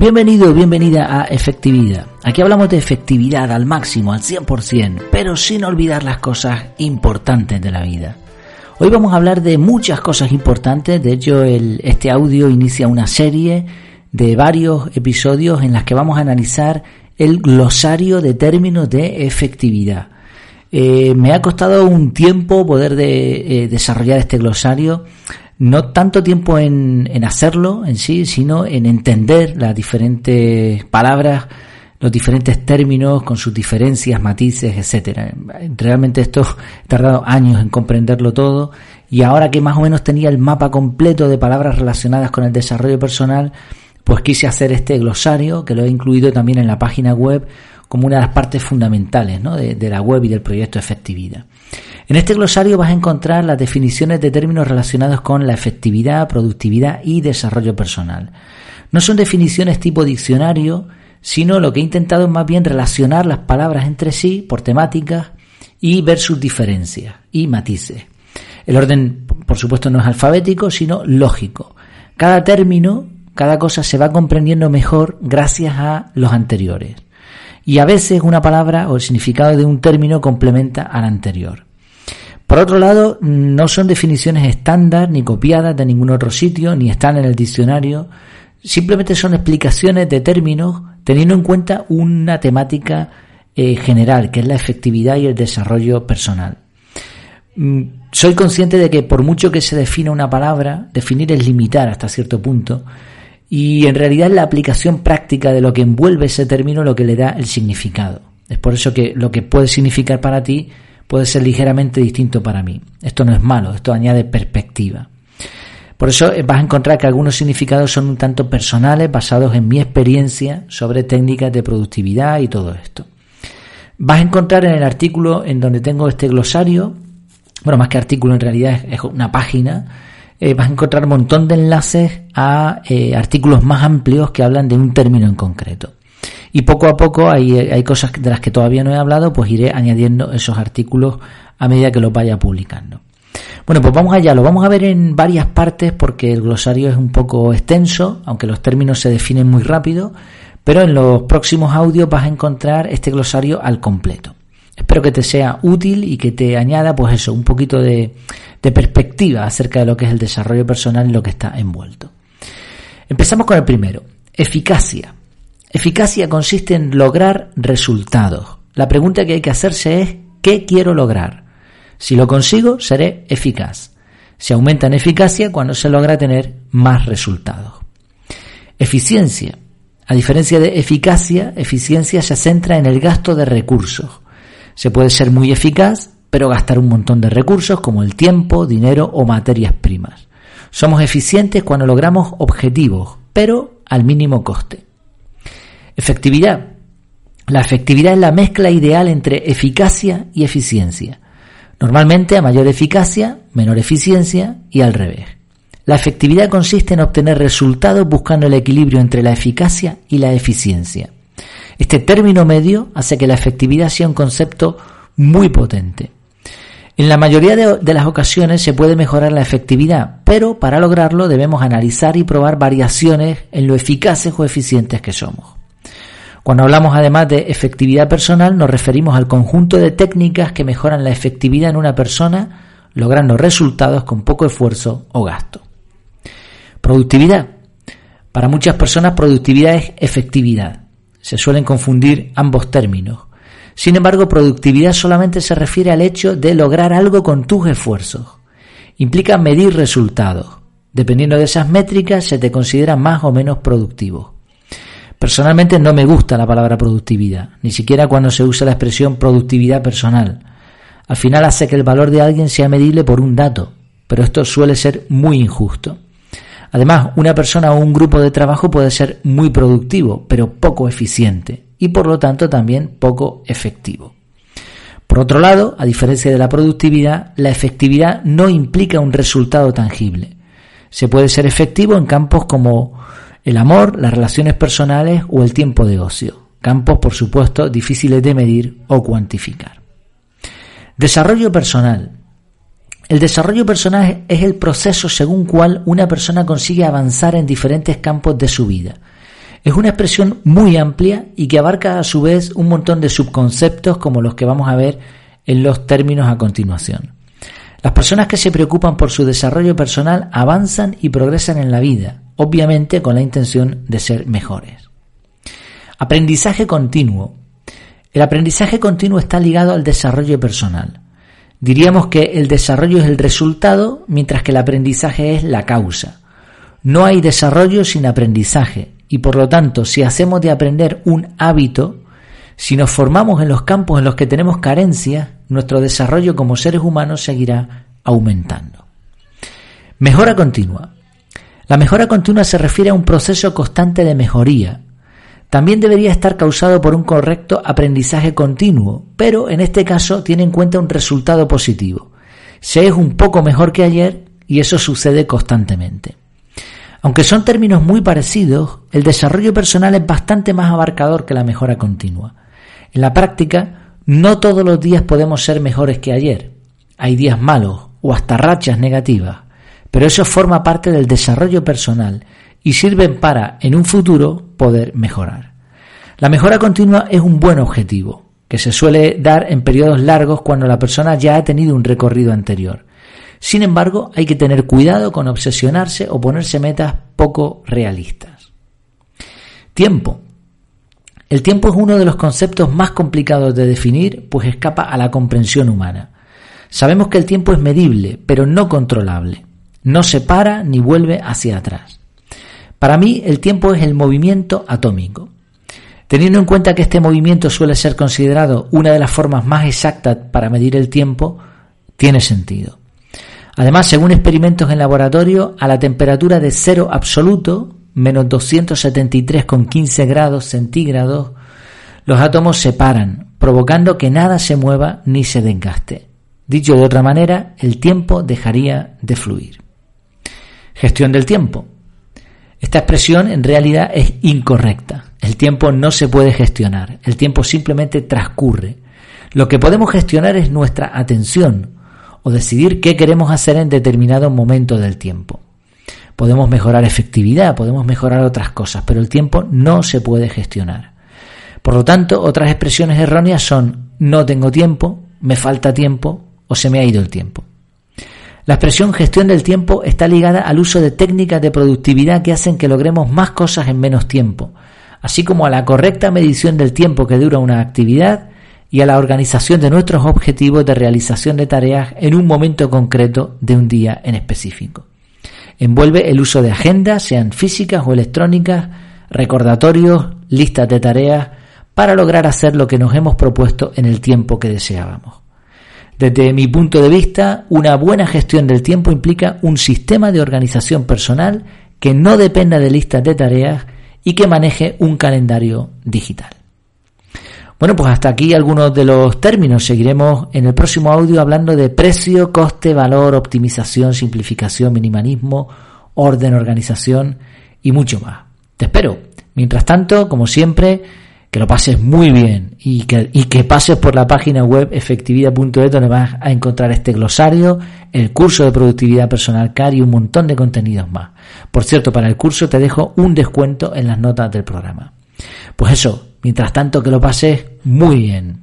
Bienvenido, bienvenida a Efectividad. Aquí hablamos de efectividad al máximo, al 100%, pero sin olvidar las cosas importantes de la vida. Hoy vamos a hablar de muchas cosas importantes, de hecho este audio inicia una serie de varios episodios en las que vamos a analizar el glosario de términos de efectividad. Eh, me ha costado un tiempo poder de, eh, desarrollar este glosario no tanto tiempo en, en hacerlo en sí, sino en entender las diferentes palabras, los diferentes términos con sus diferencias, matices, etcétera. Realmente esto he tardado años en comprenderlo todo y ahora que más o menos tenía el mapa completo de palabras relacionadas con el desarrollo personal, pues quise hacer este glosario que lo he incluido también en la página web como una de las partes fundamentales ¿no? de, de la web y del proyecto Efectividad. En este glosario vas a encontrar las definiciones de términos relacionados con la efectividad, productividad y desarrollo personal. No son definiciones tipo diccionario, sino lo que he intentado es más bien relacionar las palabras entre sí por temáticas y ver sus diferencias y matices. El orden, por supuesto, no es alfabético, sino lógico. Cada término, cada cosa se va comprendiendo mejor gracias a los anteriores. Y a veces una palabra o el significado de un término complementa al anterior. Por otro lado, no son definiciones estándar ni copiadas de ningún otro sitio, ni están en el diccionario. Simplemente son explicaciones de términos teniendo en cuenta una temática eh, general, que es la efectividad y el desarrollo personal. Mm, soy consciente de que por mucho que se defina una palabra, definir es limitar hasta cierto punto, y en realidad es la aplicación práctica de lo que envuelve ese término lo que le da el significado. Es por eso que lo que puede significar para ti puede ser ligeramente distinto para mí. Esto no es malo, esto añade perspectiva. Por eso eh, vas a encontrar que algunos significados son un tanto personales, basados en mi experiencia sobre técnicas de productividad y todo esto. Vas a encontrar en el artículo en donde tengo este glosario, bueno, más que artículo en realidad es una página, eh, vas a encontrar un montón de enlaces a eh, artículos más amplios que hablan de un término en concreto. Y poco a poco hay, hay cosas de las que todavía no he hablado, pues iré añadiendo esos artículos a medida que los vaya publicando. Bueno, pues vamos allá, lo vamos a ver en varias partes porque el glosario es un poco extenso, aunque los términos se definen muy rápido, pero en los próximos audios vas a encontrar este glosario al completo. Espero que te sea útil y que te añada, pues eso, un poquito de, perspectiva acerca de lo que es el desarrollo personal y lo que está envuelto. Empezamos con el primero, eficacia. Eficacia consiste en lograr resultados. La pregunta que hay que hacerse es, ¿qué quiero lograr? Si lo consigo, seré eficaz. Se aumenta en eficacia cuando se logra tener más resultados. Eficiencia. A diferencia de eficacia, eficiencia se centra en el gasto de recursos. Se puede ser muy eficaz, pero gastar un montón de recursos como el tiempo, dinero o materias primas. Somos eficientes cuando logramos objetivos, pero al mínimo coste. Efectividad. La efectividad es la mezcla ideal entre eficacia y eficiencia. Normalmente a mayor eficacia, menor eficiencia y al revés. La efectividad consiste en obtener resultados buscando el equilibrio entre la eficacia y la eficiencia. Este término medio hace que la efectividad sea un concepto muy potente. En la mayoría de, las ocasiones se puede mejorar la efectividad, pero para lograrlo debemos analizar y probar variaciones en lo eficaces o eficientes que somos. Cuando hablamos además de efectividad personal nos referimos al conjunto de técnicas que mejoran la efectividad en una persona logrando resultados con poco esfuerzo o gasto. Productividad. Para muchas personas productividad es efectividad. Se suelen confundir ambos términos. Sin embargo, productividad solamente se refiere al hecho de lograr algo con tus esfuerzos. Implica medir resultados. Dependiendo de esas métricas se te considera más o menos productivo. Personalmente no me gusta la palabra productividad, ni siquiera cuando se usa la expresión productividad personal. Al final hace que el valor de alguien sea medible por un dato, pero esto suele ser muy injusto. Además, una persona o un grupo de trabajo puede ser muy productivo, pero poco eficiente, y por lo tanto también poco efectivo. Por otro lado, a diferencia de la productividad, la efectividad no implica un resultado tangible. Se puede ser efectivo en campos como el amor, las relaciones personales o el tiempo de ocio. Campos, por supuesto, difíciles de medir o cuantificar. Desarrollo personal. El desarrollo personal es el proceso según cual una persona consigue avanzar en diferentes campos de su vida. Es una expresión muy amplia y que abarca a su vez un montón de subconceptos como los que vamos a ver en los términos a continuación. Las personas que se preocupan por su desarrollo personal avanzan y progresan en la vida, obviamente con la intención de ser mejores. Aprendizaje continuo. El aprendizaje continuo está ligado al desarrollo personal. Diríamos que el desarrollo es el resultado, mientras que el aprendizaje es la causa. No hay desarrollo sin aprendizaje, y por lo tanto, si hacemos de aprender un hábito, si nos formamos en los campos en los que tenemos carencias, nuestro desarrollo como seres humanos seguirá aumentando. Mejora continua. La mejora continua se refiere a un proceso constante de mejoría. También debería estar causado por un correcto aprendizaje continuo, pero en este caso tiene en cuenta un resultado positivo. Se es un poco mejor que ayer y eso sucede constantemente. Aunque son términos muy parecidos, el desarrollo personal es bastante más abarcador que la mejora continua. En la práctica, no todos los días podemos ser mejores que ayer. Hay días malos o hasta rachas negativas, pero eso forma parte del desarrollo personal y sirven para, en un futuro, poder mejorar. La mejora continua es un buen objetivo, que se suele dar en periodos largos cuando la persona ya ha tenido un recorrido anterior. Sin embargo, hay que tener cuidado con obsesionarse o ponerse metas poco realistas. Tiempo. El tiempo es uno de los conceptos más complicados de definir, pues escapa a la comprensión humana. Sabemos que el tiempo es medible, pero no controlable. No se para ni vuelve hacia atrás. Para mí, el tiempo es el movimiento atómico. Teniendo en cuenta que este movimiento suele ser considerado una de las formas más exactas para medir el tiempo, tiene sentido. Además, según experimentos en laboratorio, a la temperatura de cero absoluto, menos 273,15 grados centígrados, los átomos se paran, provocando que nada se mueva ni se desgaste. Dicho de otra manera, el tiempo dejaría de fluir. Gestión del tiempo. Esta expresión en realidad es incorrecta. El tiempo no se puede gestionar, el tiempo simplemente transcurre. Lo que podemos gestionar es nuestra atención, o decidir qué queremos hacer en determinado momento del tiempo. Podemos mejorar efectividad, podemos mejorar otras cosas, pero el tiempo no se puede gestionar. Por lo tanto, otras expresiones erróneas son no tengo tiempo, me falta tiempo o se me ha ido el tiempo. La expresión gestión del tiempo está ligada al uso de técnicas de productividad que hacen que logremos más cosas en menos tiempo, así como a la correcta medición del tiempo que dura una actividad y a la organización de nuestros objetivos de realización de tareas en un momento concreto de un día en específico. Envuelve el uso de agendas, sean físicas o electrónicas, recordatorios, listas de tareas, para lograr hacer lo que nos hemos propuesto en el tiempo que deseábamos. Desde mi punto de vista, una buena gestión del tiempo implica un sistema de organización personal que no dependa de listas de tareas y que maneje un calendario digital. Bueno, pues hasta aquí algunos de los términos. Seguiremos en el próximo audio hablando de precio, coste, valor, optimización, simplificación, minimalismo, orden, organización y mucho más. Te espero. Mientras tanto, como siempre, que lo pases muy bien y que, y que pases por la página web efectividad.es donde vas a encontrar este glosario, el curso de productividad personal CAR y un montón de contenidos más. Por cierto, para el curso te dejo un descuento en las notas del programa. Pues eso, mientras tanto que lo pases muy bien.